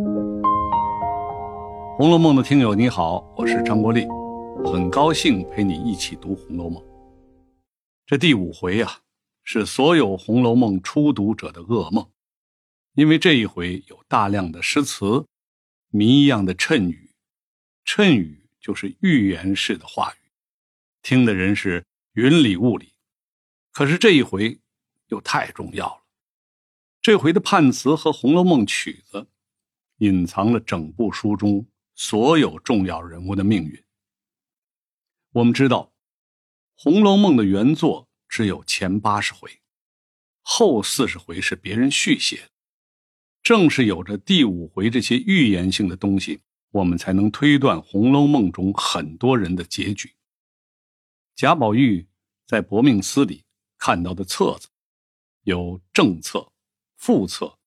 《红楼梦》的听友你好，我是张国立，很高兴陪你一起读《红楼梦》。这第五回啊，是所有《红楼梦》初读者的噩梦，因为这一回有大量的诗词、谜一样的谶语，谶语就是预言式的话语，听的人是云里雾里。可是这一回又太重要了，这回的判词和《红楼梦》曲子，隐藏了整部书中。所有重要人物的命运。我们知道，《红楼梦》的原作只有前八十回，后四十回是别人续写。正是有着第五回这些预言性的东西，我们才能推断《红楼梦》中很多人的结局。贾宝玉在薄命司里看到的册子，有正册、副册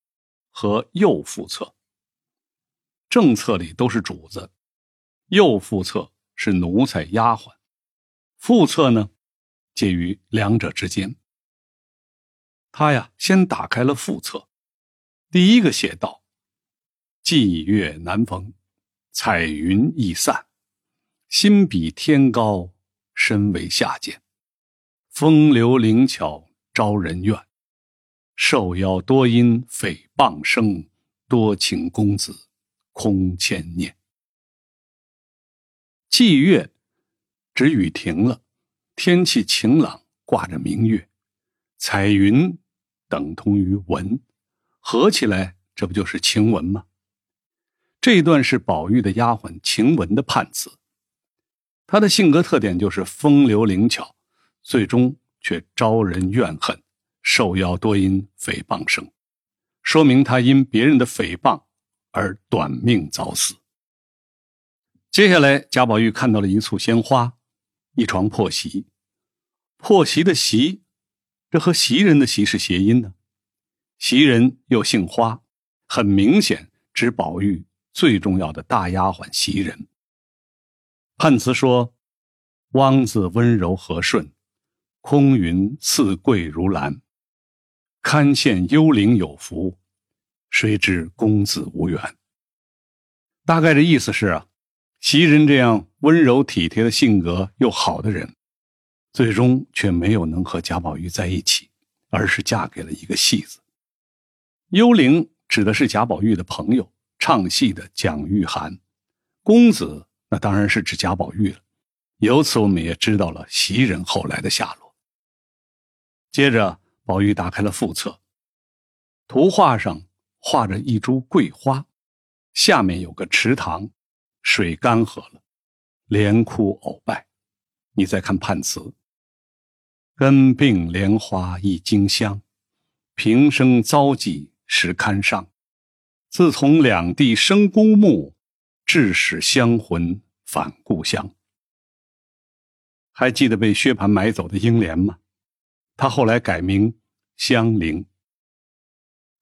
和右副册。正册里都是主子，右副册是奴才丫鬟，副册呢，介于两者之间。他呀，先打开了副册，第一个写道：“霁月难逢，彩云易散，心比天高，身为下贱。风流灵巧招人怨，受邀多因诽谤生，多情公子。”空牵念，霁月指雨停了，天气晴朗，挂着明月。彩云等同于文，合起来这不就是晴雯吗？这一段是宝玉的丫鬟晴雯的判词，她的性格特点就是风流灵巧，最终却招人怨恨，受邀多因诽谤生，说明她因别人的诽谤。而短命早死。接下来，贾宝玉看到了一簇鲜花，一床破席。破席的席，这和袭人的袭是谐音呢。袭人又姓花，很明显指宝玉最重要的大丫鬟袭人。判词说：“汪字温柔和顺，空云似桂如兰，堪羡幽灵有福。”谁知公子无缘。大概的意思是啊，袭人这样温柔体贴的性格又好的人，最终却没有能和贾宝玉在一起，而是嫁给了一个戏子。幽灵指的是贾宝玉的朋友，唱戏的蒋玉菡。公子那当然是指贾宝玉了。由此我们也知道了袭人后来的下落。接着，宝玉打开了副册，图画上。画着一株桂花，下面有个池塘，水干涸了，莲枯藕败。你再看判词：根病莲花一经香，平生遭际实堪伤。自从两地生孤木，致使香魂返故乡。还记得被薛蟠买走的英莲吗？他后来改名香菱。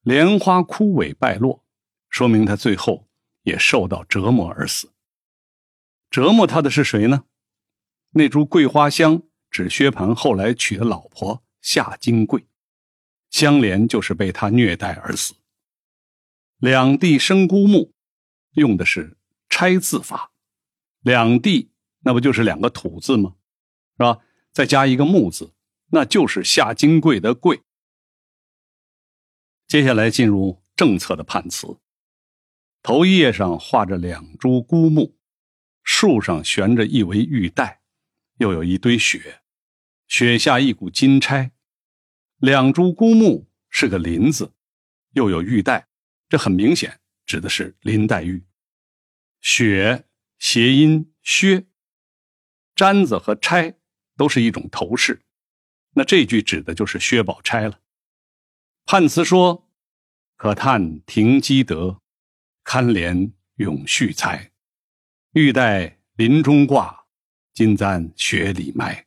莲花枯萎败落，说明他最后也受到折磨而死。折磨他的是谁呢？那株桂花香指薛蟠后来娶的老婆夏金桂，香莲就是被他虐待而死。两地生孤木，用的是拆字法，两地那不就是两个土字吗？是吧？再加一个木字，那就是夏金桂的桂。接下来进入正册的判词，头一页上画着两株孤木，树上悬着一围玉带，又有一堆雪，雪下一股金钗。两株孤木是个林字，又有玉带，这很明显指的是林黛玉。雪谐音薛，簪子和钗都是一种头饰，那这句指的就是薛宝钗了。判词说：“可叹停机德，堪怜永续才。欲戴林中挂，金簪雪里埋。”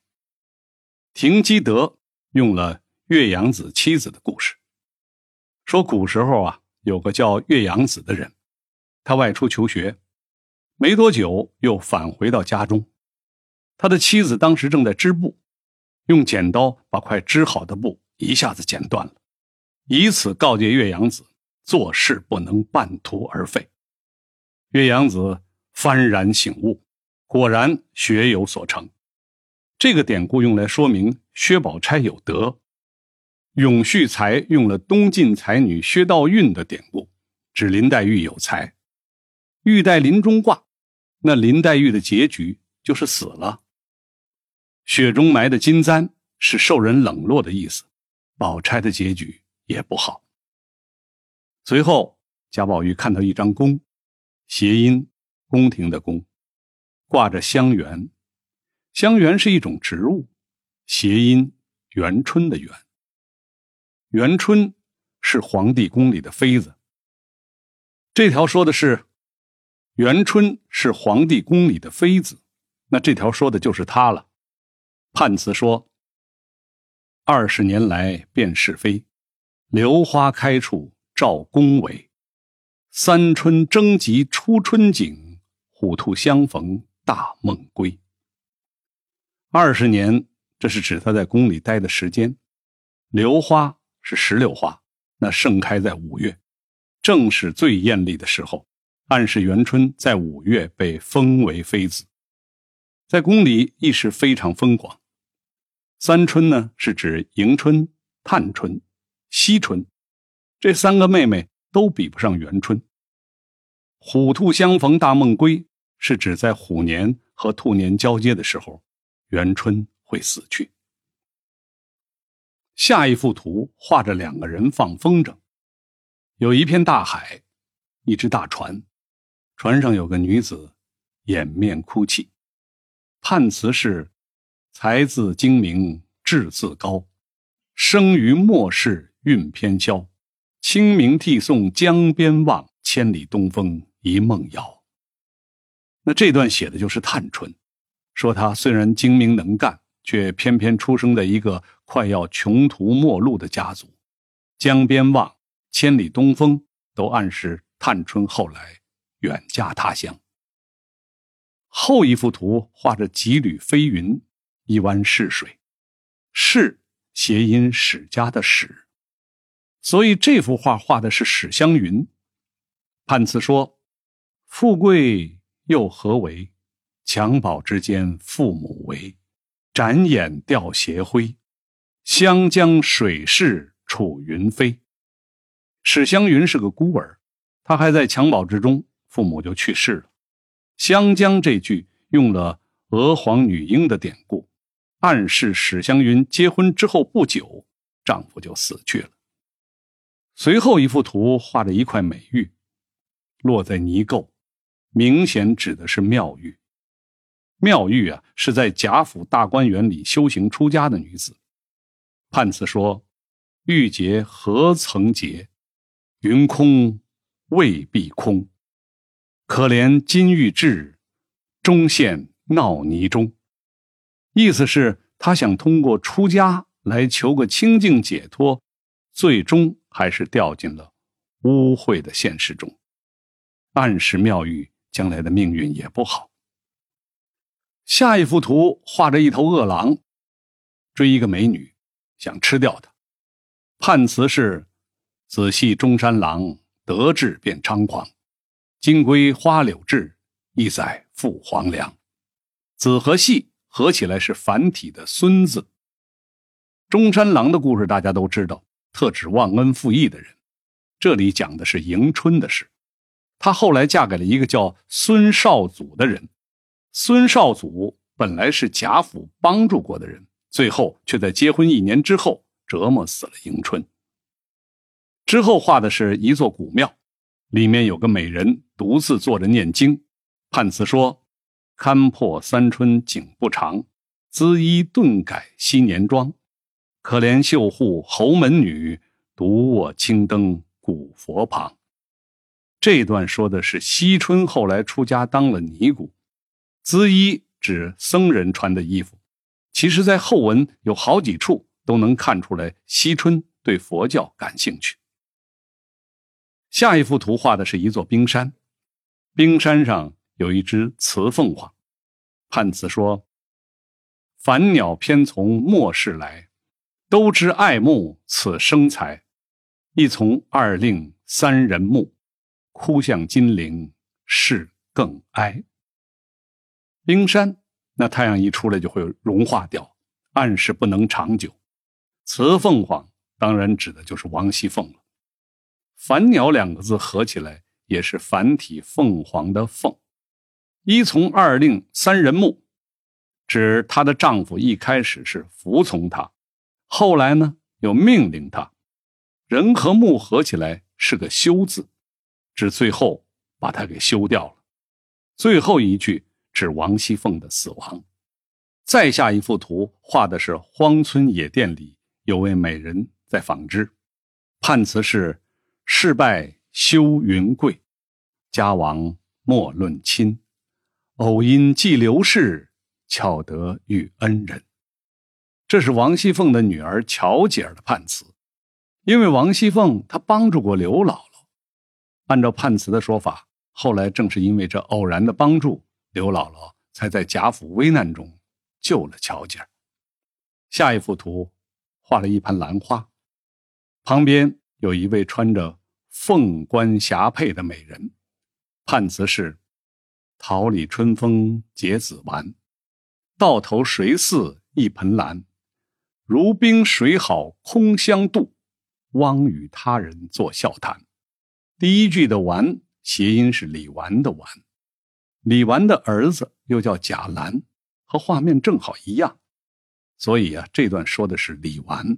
停机德用了岳阳子妻子的故事，说古时候啊，有个叫岳阳子的人，他外出求学，没多久又返回到家中，他的妻子当时正在织布，用剪刀把快织好的布一下子剪断了。以此告诫岳阳子，做事不能半途而废。岳阳子幡然醒悟，果然学有所成。这个典故用来说明薛宝钗有德，永续才用了东晋才女薛道韫的典故，指林黛玉有才。玉带林中挂，那林黛玉的结局就是死了。雪中埋的金簪是受人冷落的意思，宝钗的结局也不好。随后，贾宝玉看到一张弓，谐音宫廷的宫，挂着香橼。香橼是一种植物，谐音元春的元。元春是皇帝宫里的妃子。这条说的是元春是皇帝宫里的妃子，那这条说的就是她了。判词说：“二十年来辨是非，榴花开处照宫闱。三春争及初春景，虎兔相逢大梦归。”二十年，这是指他在宫里待的时间。榴花是石榴花，那盛开在五月，正是最艳丽的时候，暗示元春在五月被封为妃子，在宫里一时非常风光。三春呢，是指迎春、探春、惜春，这三个妹妹都比不上元春。虎兔相逢大梦归，是指在虎年和兔年交接的时候。元春会死去。下一幅图画着两个人放风筝，有一片大海，一只大船，船上有个女子，掩面哭泣。判词是：才自精明志自高，生于末世韵翩潇。清明涕送江边望，千里东风一梦遥。那这段写的就是探春。说他虽然精明能干，却偏偏出生在一个快要穷途末路的家族。江边望，千里东风，都暗示探春后来远嫁他乡。后一幅图画着几缕飞云，一湾逝水，逝谐音史家的史，所以这幅画画的是史湘云。判词说：“富贵又何为？”襁褓之间，父母为；展眼吊斜晖，湘江水逝楚云飞。史湘云是个孤儿，他还在襁褓之中，父母就去世了。湘江这句用了娥皇女英的典故，暗示史湘云结婚之后不久，丈夫就死去了。随后一幅图画着一块美玉，落在泥垢，明显指的是妙玉。妙玉啊，是在贾府大观园里修行出家的女子。判词说：“玉洁何曾洁？云空未必空。可怜金玉质，终陷闹泥中。”意思是，他想通过出家来求个清净解脱，最终还是掉进了污秽的现实中，暗示妙玉将来的命运也不好。下一幅图画着一头饿狼，追一个美女，想吃掉她。判词是：仔细中山狼，得志便猖狂。金龟花柳志，一载赴黄粱。子和细合起来是繁体的孙字。中山狼的故事大家都知道，特指忘恩负义的人。这里讲的是迎春的事，她后来嫁给了一个叫孙绍祖的人。孙绍祖本来是贾府帮助过的人，最后却在结婚一年之后折磨死了迎春。之后画的是一座古庙，里面有个美人独自坐着念经。判词说：“看破三春景不长，姿衣顿改昔年妆。可怜绣户侯门女，独卧青灯古佛旁。”这段说的是惜春后来出家当了尼姑。缁衣指僧人穿的衣服，其实，在后文有好几处都能看出来，惜春对佛教感兴趣。下一幅图画的是一座冰山，冰山上有一只雌凤凰。判词说：“凡鸟偏从末世来，都知爱慕此生才。一从二令三人木，哭向金陵事更哀。冰山，那太阳一出来就会融化掉，暗示不能长久。雌凤凰当然指的就是王熙凤了。凡鸟两个字合起来也是繁体凤凰的凤。一从二令三人目，指她的丈夫一开始是服从她，后来呢又命令他。人和木合起来是个休字，指最后把她给休掉了。最后一句指王熙凤的死亡。再下一幅图画的是荒村野店里。有位美人在纺织，判词是：事败休云贵，家亡莫论亲。偶因寄刘氏，巧得遇恩人。这是王熙凤的女儿乔姐儿的判词。因为王熙凤她帮助过刘姥姥，按照判词的说法，后来正是因为这偶然的帮助，刘姥姥才在贾府危难中救了乔姐儿。下一幅图。画了一盘兰花，旁边有一位穿着凤冠霞帔的美人，判词是：桃李春风结子完，到头谁似一盆兰？如冰水好空相妒，枉与他人作笑谈。第一句的完谐音是李纨的纨，李纨的儿子又叫贾兰，和画面正好一样。所以啊，这段说的是李纨，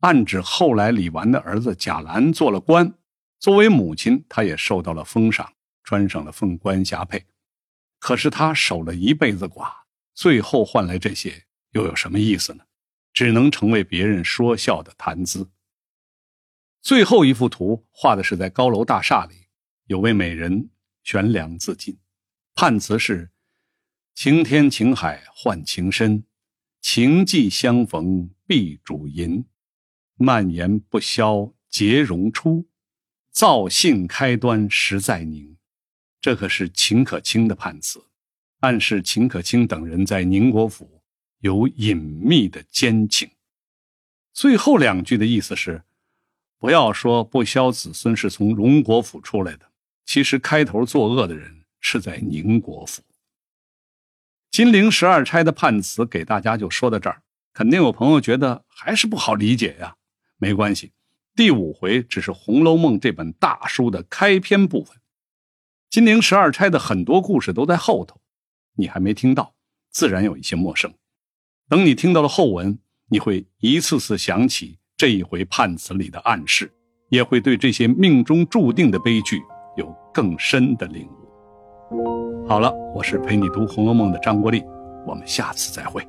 暗指后来李纨的儿子贾兰做了官，作为母亲，她也受到了封赏，穿上了凤冠霞帔。可是他守了一辈子寡，最后换来这些，又有什么意思呢？只能成为别人说笑的谈资。最后一幅图画的是在高楼大厦里，有位美人悬梁自尽，判词是：晴天晴海换情深。情既相逢必主淫，蔓延不消结容出，造性开端实在宁。这可是秦可卿的判词，暗示秦可卿等人在宁国府有隐秘的奸情。最后两句的意思是：不要说不肖子孙是从荣国府出来的，其实开头作恶的人是在宁国府。金陵十二钗的判词给大家就说到这儿，肯定有朋友觉得还是不好理解呀。没关系，第五回只是《红楼梦》这本大书的开篇部分，金陵十二钗的很多故事都在后头，你还没听到，自然有一些陌生。等你听到了后文，你会一次次想起这一回判词里的暗示，也会对这些命中注定的悲剧有更深的领悟。好了，我是陪你读《红楼梦》的张国立，我们下次再会。